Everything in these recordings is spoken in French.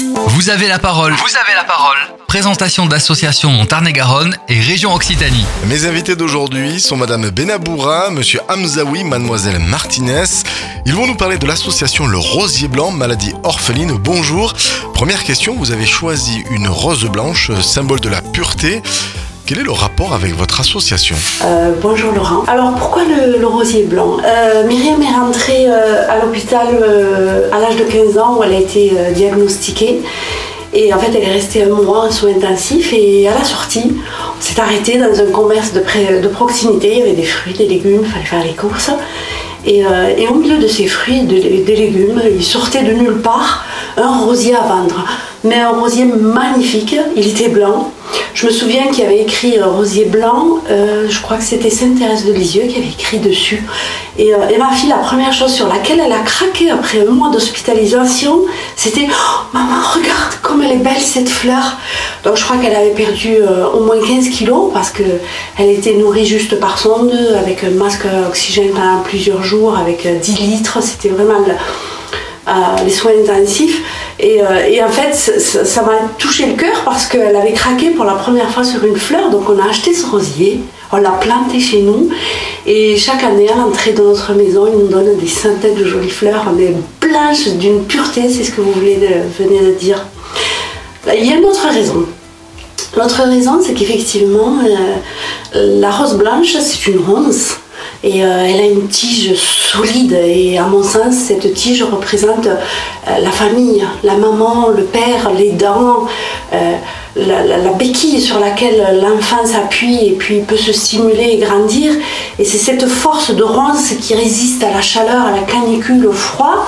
Vous avez la parole. Vous avez la parole. Présentation d'associations Montarné-Garonne et région Occitanie. Mes invités d'aujourd'hui sont Madame Benaboura, Monsieur Hamzaoui, Mademoiselle Martinez. Ils vont nous parler de l'association Le Rosier Blanc, maladie orpheline. Bonjour. Première question, vous avez choisi une rose blanche, symbole de la pureté. Quel est le rapport avec votre association? Euh, bonjour Laurent. Alors pourquoi le, rosier blanc? Euh, Myriam est rentrée euh, à l'hôpital à l'âge de 15 ans où elle a été diagnostiquée. Et en fait, elle est restée un mois en soins intensifs et à la sortie, on s'est arrêté dans un commerce de, proximité. Il y avait des fruits, des légumes, il fallait faire les courses. Et, au milieu de ces fruits et de- des légumes, il sortait de nulle part un rosier à vendre. Mais un rosier magnifique, il était blanc. Je me souviens qu'il y avait écrit euh, rosier blanc, euh, je crois que c'était Sainte Thérèse de Lisieux qui avait écrit dessus. Et, euh, et ma fille, la première chose sur laquelle elle a craqué après un mois d'hospitalisation, c'était Oh, Maman, regarde comme elle est belle cette fleur. Donc je crois qu'elle avait perdu au moins 15 kilos parce qu'elle était nourrie juste par sonde, avec un masque oxygène pendant plusieurs jours, avec euh, 10 litres. C'était vraiment le- les soins intensifs. Et, euh, et en fait, ça- m'a touché le cœur parce qu'elle avait craqué pour la première fois sur une fleur. Donc on a acheté ce rosier, on l'a planté chez nous. Et chaque année, à l'entrée de notre maison, ils nous donnent des centaines de jolies fleurs, mais blanches d'une pureté, c'est ce que vous voulez de- venez de dire. Il y a une autre raison. L'autre raison, c'est qu'effectivement, euh, la rose blanche, c'est une ronce. Et euh, elle a une tige solide. Et à mon sens, cette tige représente euh, la famille, la maman, le père, les dents, euh, la, béquille sur laquelle l'enfant s'appuie et puis peut se stimuler et grandir. Et c'est cette force de ronce qui résiste à la chaleur, à la canicule, au froid.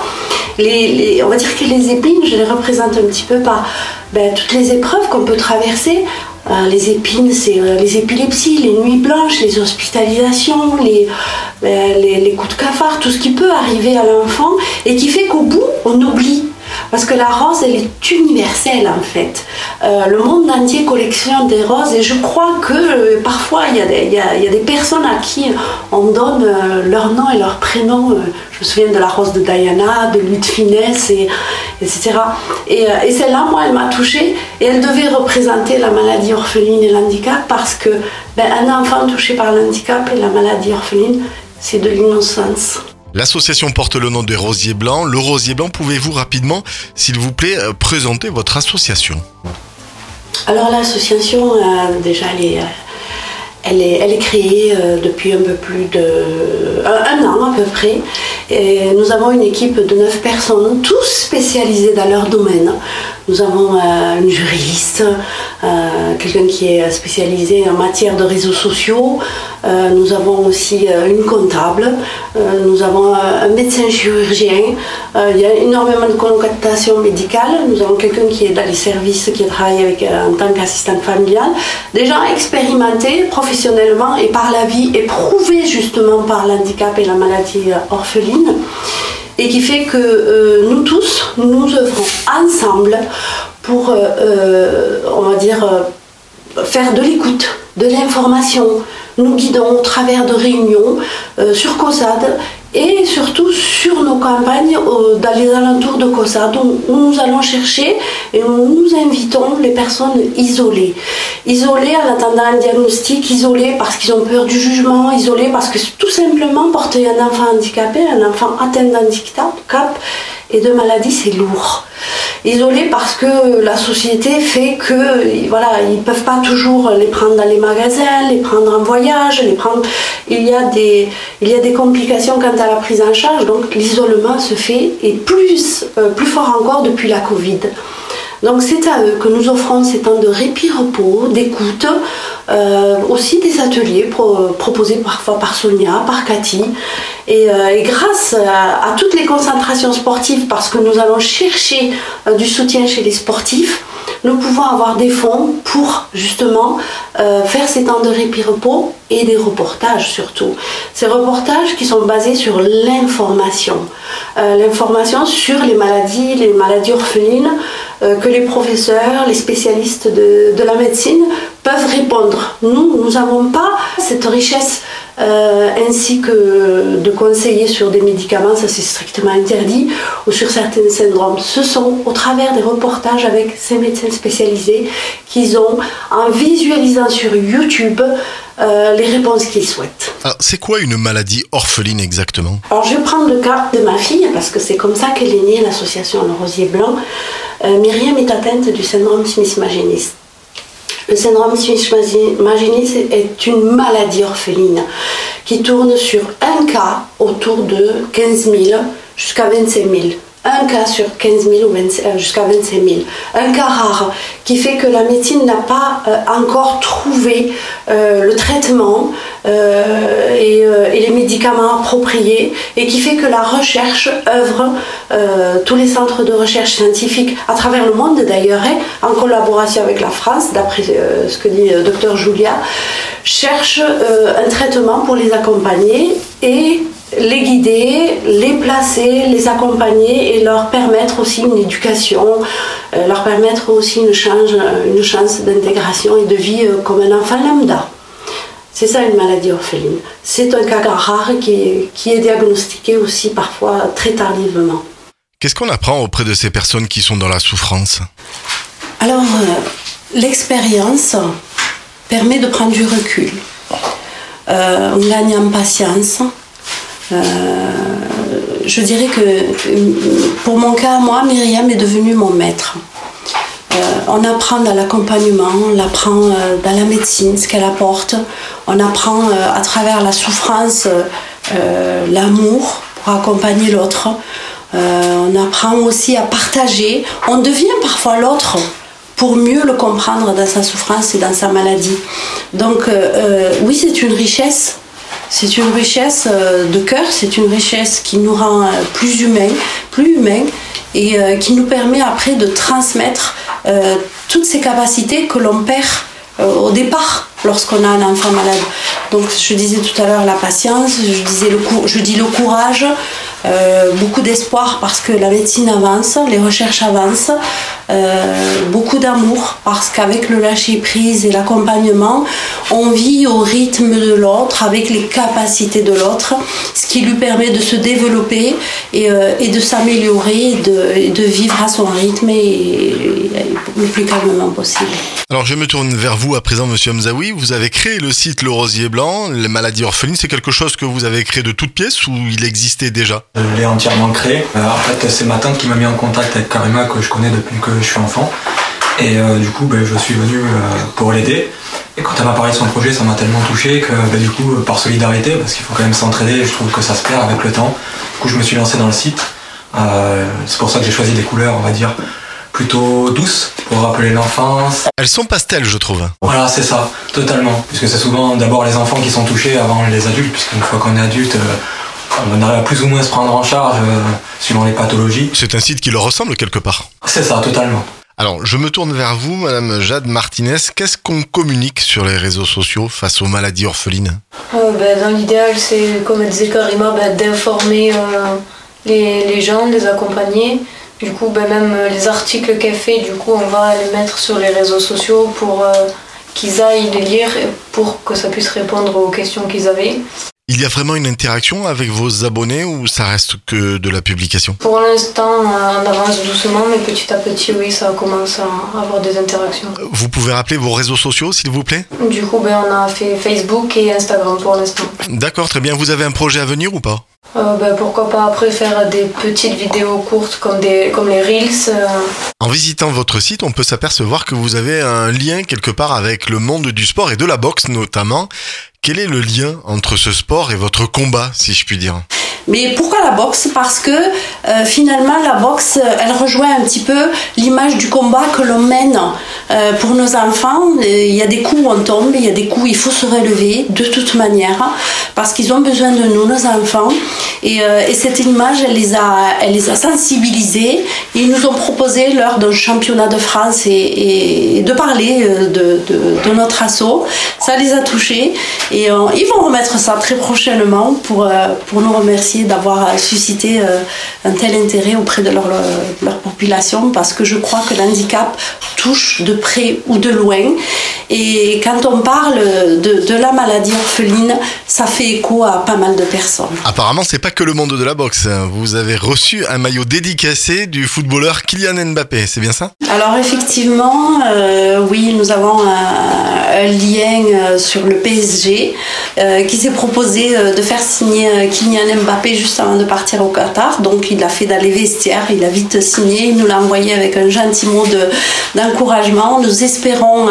On va dire que les épines, je les représente un petit peu par ben, toutes les épreuves qu'on peut traverser. Euh, les épines, c'est euh, les épilepsies, les nuits blanches, les hospitalisations, les, les coups de cafard, tout ce qui peut arriver à l'enfant et qui fait qu'au bout, on oublie. Parce que la rose, elle est universelle en fait. Euh, le monde entier collectionne des roses et je crois que euh, parfois il y, a des- personnes à qui on donne euh, leur nom et leur prénom. Je me souviens de la rose de Diana, de Louis de Finesse, et, etc. Et, et celle-là, moi, elle m'a touchée et elle devait représenter la maladie orpheline et l'handicap parce que ben, un enfant touché par l'handicap et la maladie orpheline, c'est de l'innocence. L'association porte le nom de Rosier Blanc. Le Rosier Blanc, pouvez-vous rapidement, s'il vous plaît, euh, présenter votre association? Alors l'association, euh, déjà, elle est, euh, elle est, elle est créée depuis un peu plus de un an à peu près. Nous avons une équipe de neuf personnes, tous spécialisés dans leur domaine. Nous avons euh, une juriste, euh, quelqu'un qui est spécialisé en matière de réseaux sociaux. Euh, nous avons aussi une comptable. Nous avons un médecin chirurgien. Il y a énormément de connotation médicale. Nous avons quelqu'un qui est dans les services, qui travaille avec, en tant qu'assistante familiale. Des gens expérimentés professionnellement et par la vie, éprouvés justement par l'handicap et la maladie euh, et qui fait que euh, nous tous, nous œuvrons ensemble pour, euh, euh, on va dire, faire de l'écoute, de l'information. Nous guidons au travers de réunions euh, sur COSAD et surtout sur nos campagnes euh, dans les alentours de COSAD où, nous allons chercher et où nous invitons les personnes isolées. Isolées en attendant un diagnostic, isolées parce qu'ils ont peur du jugement, isolées parce que tout simplement porter un enfant handicapé, un enfant atteint d'handicap et de maladie, c'est lourd. Isolés parce que la société fait que voilà, ils ne peuvent pas toujours les prendre dans les magasins, les prendre en voyage, les prendre. Il y a des, complications quant à la prise en charge, donc l'isolement se fait et plus, euh, plus fort encore depuis la Covid. Donc c'est à eux que nous offrons ces temps de répit-repos, d'écoute, euh, aussi des ateliers pro- proposés parfois par Sonia, par Cathy. Et, euh, grâce à, toutes les concentrations sportives, parce que nous allons chercher euh, du soutien chez les sportifs, nous pouvons avoir des fonds pour justement faire ces temps de répit-repos et des reportages surtout. Ces reportages qui sont basés sur l'information. Euh, l'information sur les maladies, les maladies orphelines, euh, que les professeurs, les spécialistes de, la médecine peuvent répondre. Nous, nous n'avons pas cette richesse euh, ainsi que de conseiller sur des médicaments, ça c'est strictement interdit, ou sur certains syndromes. Ce sont au travers des reportages avec ces médecins spécialisés qu'ils ont, en visualisant sur YouTube, euh, les réponses qu'ils souhaitent. Alors, c'est quoi une maladie orpheline exactement? Alors, je vais prendre le cas de ma fille, parce que c'est comme ça qu'elle est née, l'association Le Rosier Blanc. Euh, Myriam est atteinte du syndrome Smith-Magenis. Le syndrome Smith-Magenis est une maladie orpheline qui tourne sur un cas autour de 15 000 jusqu'à 25 000 un cas sur 15 000 ou euh, jusqu'à 25 000. Un cas rare qui fait que la médecine n'a pas euh, encore trouvé euh, le traitement et, les médicaments appropriés et qui fait que la recherche œuvre, tous les centres de recherche scientifique à travers le monde d'ailleurs, hein, en collaboration avec la France, d'après ce que dit le docteur Julia, cherchent un traitement pour les accompagner et les guider, les placer, les accompagner et leur permettre aussi une éducation, euh, leur permettre aussi une chance, une chance d'intégration et de vie euh, comme un enfant lambda. C'est ça une maladie orpheline. C'est un cas rare qui qui est diagnostiqué aussi parfois très tardivement. Qu'est-ce qu'on apprend auprès de ces personnes qui sont dans la souffrance? Alors, euh, l'expérience permet de prendre du recul. on gagne en patience, je dirais que pour mon cas, moi, Myriam est devenue mon maître. Euh, on apprend dans l'accompagnement, on apprend euh, dans la médecine ce qu'elle apporte, on apprend à travers la souffrance l'amour pour accompagner l'autre. on apprend aussi à partager. On devient parfois l'autre pour mieux le comprendre dans sa souffrance et dans sa maladie. Donc oui, c'est une richesse c'est une richesse euh, de cœur, c'est une richesse qui nous rend euh, plus humains, plus et euh, qui nous permet après de transmettre toutes ces capacités que l'on perd au départ lorsqu'on a un enfant malade. Donc je disais tout à l'heure la patience, je dis le courage, euh, beaucoup d'espoir parce que la médecine avance, les recherches avancent, euh, beaucoup d'amour parce qu'avec le lâcher prise et l'accompagnement, on vit au rythme de l'autre, avec les capacités de l'autre, ce qui lui permet de se développer et, euh, de s'améliorer, de, de, vivre à son rythme et, le plus calmement possible. Alors je me tourne vers vous à présent, Monsieur Mzaoui. Vous avez créé le site Le Rosier Blanc. Les maladies orphelines, c'est quelque chose que vous avez créé de toutes pièces ou il existait déjà? Je l'ai entièrement créé. Euh, en fait, c'est ma tante qui m'a mis en contact avec Karima, que je connais depuis que je suis enfant. Et euh, du coup, ben, je suis venu euh, pour l'aider. Et quand elle m'a parlé de son projet, ça m'a tellement touché que ben, du coup, par solidarité, parce qu'il faut quand même s'entraider, je trouve que ça se perd avec le temps. Du coup, je me suis lancé dans le site. c'est pour ça que j'ai choisi des couleurs, on va dire, plutôt douces pour rappeler l'enfance. Elles sont pastelles, je trouve. Voilà, c'est ça, totalement. Puisque c'est souvent d'abord les enfants qui sont touchés avant les adultes, puisqu'une fois qu'on est adulte, euh, on arrive à plus ou moins se prendre en charge euh, suivant les pathologies. C'est un site qui leur ressemble quelque part. C'est ça, totalement. Alors, je me tourne vers vous, Madame Jade Martinez. Qu'est-ce qu'on communique sur les réseaux sociaux face aux maladies orphelines? Euh, ben, Dans l'idéal, c'est, comme disait Karima, ben, d'informer les, les gens, de les accompagner. Du coup, ben, même euh, les articles qu'elle fait, du coup, on va les mettre sur les réseaux sociaux pour euh, qu'ils aillent les lire pour que ça puisse répondre aux questions qu'ils avaient. Il y a vraiment une interaction avec vos abonnés ou ça reste que de la publication? Pour l'instant, on avance doucement, mais petit à petit, oui, ça commence à avoir des interactions. Vous pouvez rappeler vos réseaux sociaux, s'il vous plaît? Du coup, ben, on a fait Facebook et Instagram pour l'instant. D'accord, très bien. Vous avez un projet à venir ou pas? Euh, ben, pourquoi pas après faire des petites vidéos courtes comme, des, comme les Reels. Euh. En visitant votre site, on peut s'apercevoir que vous avez un lien quelque part avec le monde du sport et de la boxe notamment. Quel est le lien entre ce sport et votre combat, si je puis dire? Mais pourquoi la boxe? Parce que euh, finalement, la boxe, euh, elle rejoint un petit peu l'image du combat que l'on mène euh, pour nos enfants. Il y a des coups où on tombe, il y a des coups où il faut se relever de toute manière, parce qu'ils ont besoin de nous, nos enfants. Et, et, cette image, elle les a, elle les a sensibilisés. Ils nous ont proposé lors d'un championnat de France et, de parler de, de, de, notre assaut. Ça les a touchés et ils vont remettre ça très prochainement pour, pour nous remercier remercier d'avoir suscité un tel intérêt auprès de leur, leur population parce que je crois que l'handicap touche de près ou de loin. Et quand on parle de, de, la maladie orpheline, ça fait écho à pas mal de personnes. Apparemment, c'est pas que le monde de la boxe. Vous avez reçu un maillot dédicacé du footballeur Kylian Mbappé, c'est bien ça? Alors effectivement, euh, oui, nous avons un, lien euh, sur le PSG euh, qui s'est proposé de faire signer Kylian Mbappé juste avant de partir au Qatar. Donc il a fait dans les vestiaires, il a vite signé, il nous l'a envoyé avec un gentil mot d'encouragement. nous espérons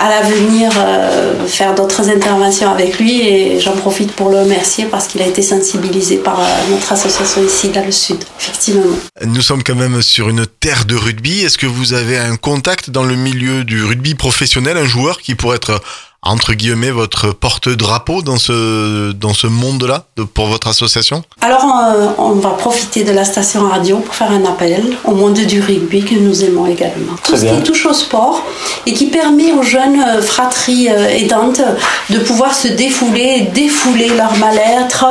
à l'avenir euh, faire d'autres interventions avec lui et j'en profite pour le remercier parce qu'il a été sensibilisé par euh, notre association ici dans le sud, effectivement. Nous sommes quand même sur une terre de rugby. Est-ce que vous avez un contact dans le milieu du rugby professionnel, un joueur qui pourrait être entre guillemets votre porte-drapeau dans ce dans ce monde-là pour votre association Alors euh, on va profiter de la station radio pour faire un appel au monde du rugby que nous aimons également. Tout ce qui touche au sport et qui permet aux jeunes euh, fratries euh, aidantes de pouvoir se défouler et défouler leur mal-être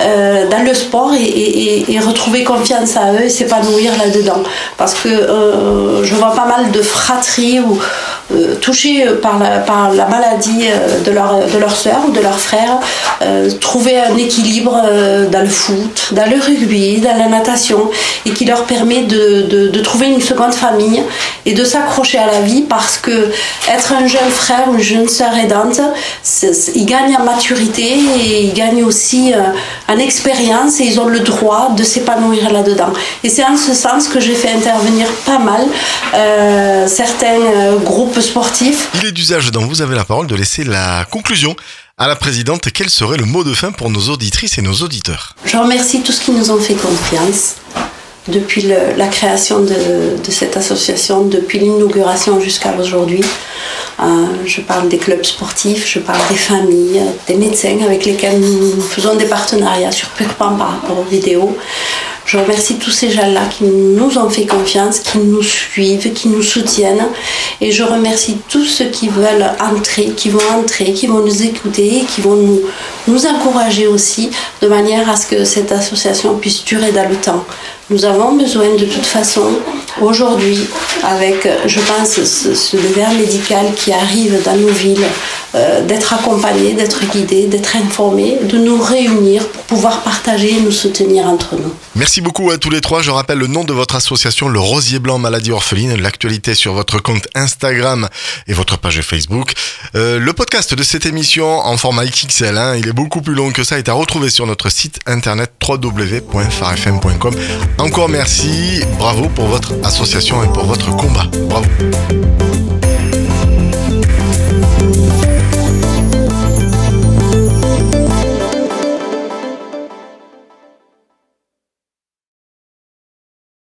dans le sport et, et, retrouver confiance à eux et s'épanouir là-dedans. Parce que je vois pas mal de fratries touchées par la, par la maladie euh, de leur, de leur soeur ou de leur frère, euh, trouver un équilibre euh, dans le foot, dans le rugby, dans la natation, et qui leur permet de, de, trouver une seconde famille et de s'accrocher à la vie parce que être un jeune frère ou une jeune sœur aidante, ils gagnent en maturité et ils gagnent aussi en expérience et ils ont le droit de s'épanouir là-dedans. Et c'est en ce sens que j'ai fait intervenir pas mal certains groupes Il est d'usage dont vous avez la parole de laisser la conclusion à la présidente. Quel serait le mot de fin pour nos auditrices et nos auditeurs? Je remercie tous qui nous ont fait confiance depuis la création de, cette association, depuis l'inauguration jusqu'à aujourd'hui. Euh, je parle des clubs sportifs, je parle des familles, des médecins avec lesquels nous faisons des partenariats sur par rapport aux vidéos. Je remercie tous ces gens-là qui nous ont fait confiance, qui nous suivent, qui nous soutiennent. Et je remercie tous ceux qui veulent entrer, qui vont entrer, qui vont nous écouter, qui vont nous, encourager aussi de manière à ce que cette association puisse durer dans le temps. Nous avons besoin de toute façon, aujourd'hui, avec, je pense, ce, ce médical qui arrive dans nos villes, euh, d'être accompagnés, d'être guidés, d'être informés, de nous réunir pour pouvoir partager et nous soutenir entre nous. Merci beaucoup à tous les trois. Je rappelle le nom de votre association, le Rosier Blanc Maladie Orpheline, l'actualité sur votre compte Instagram et votre page Facebook. Euh, le podcast de cette émission en format XXL, hein, il est beaucoup plus long que ça, est à retrouver sur notre site internet www.farfm.com. Encore merci, bravo pour votre association et pour votre combat. Bravo.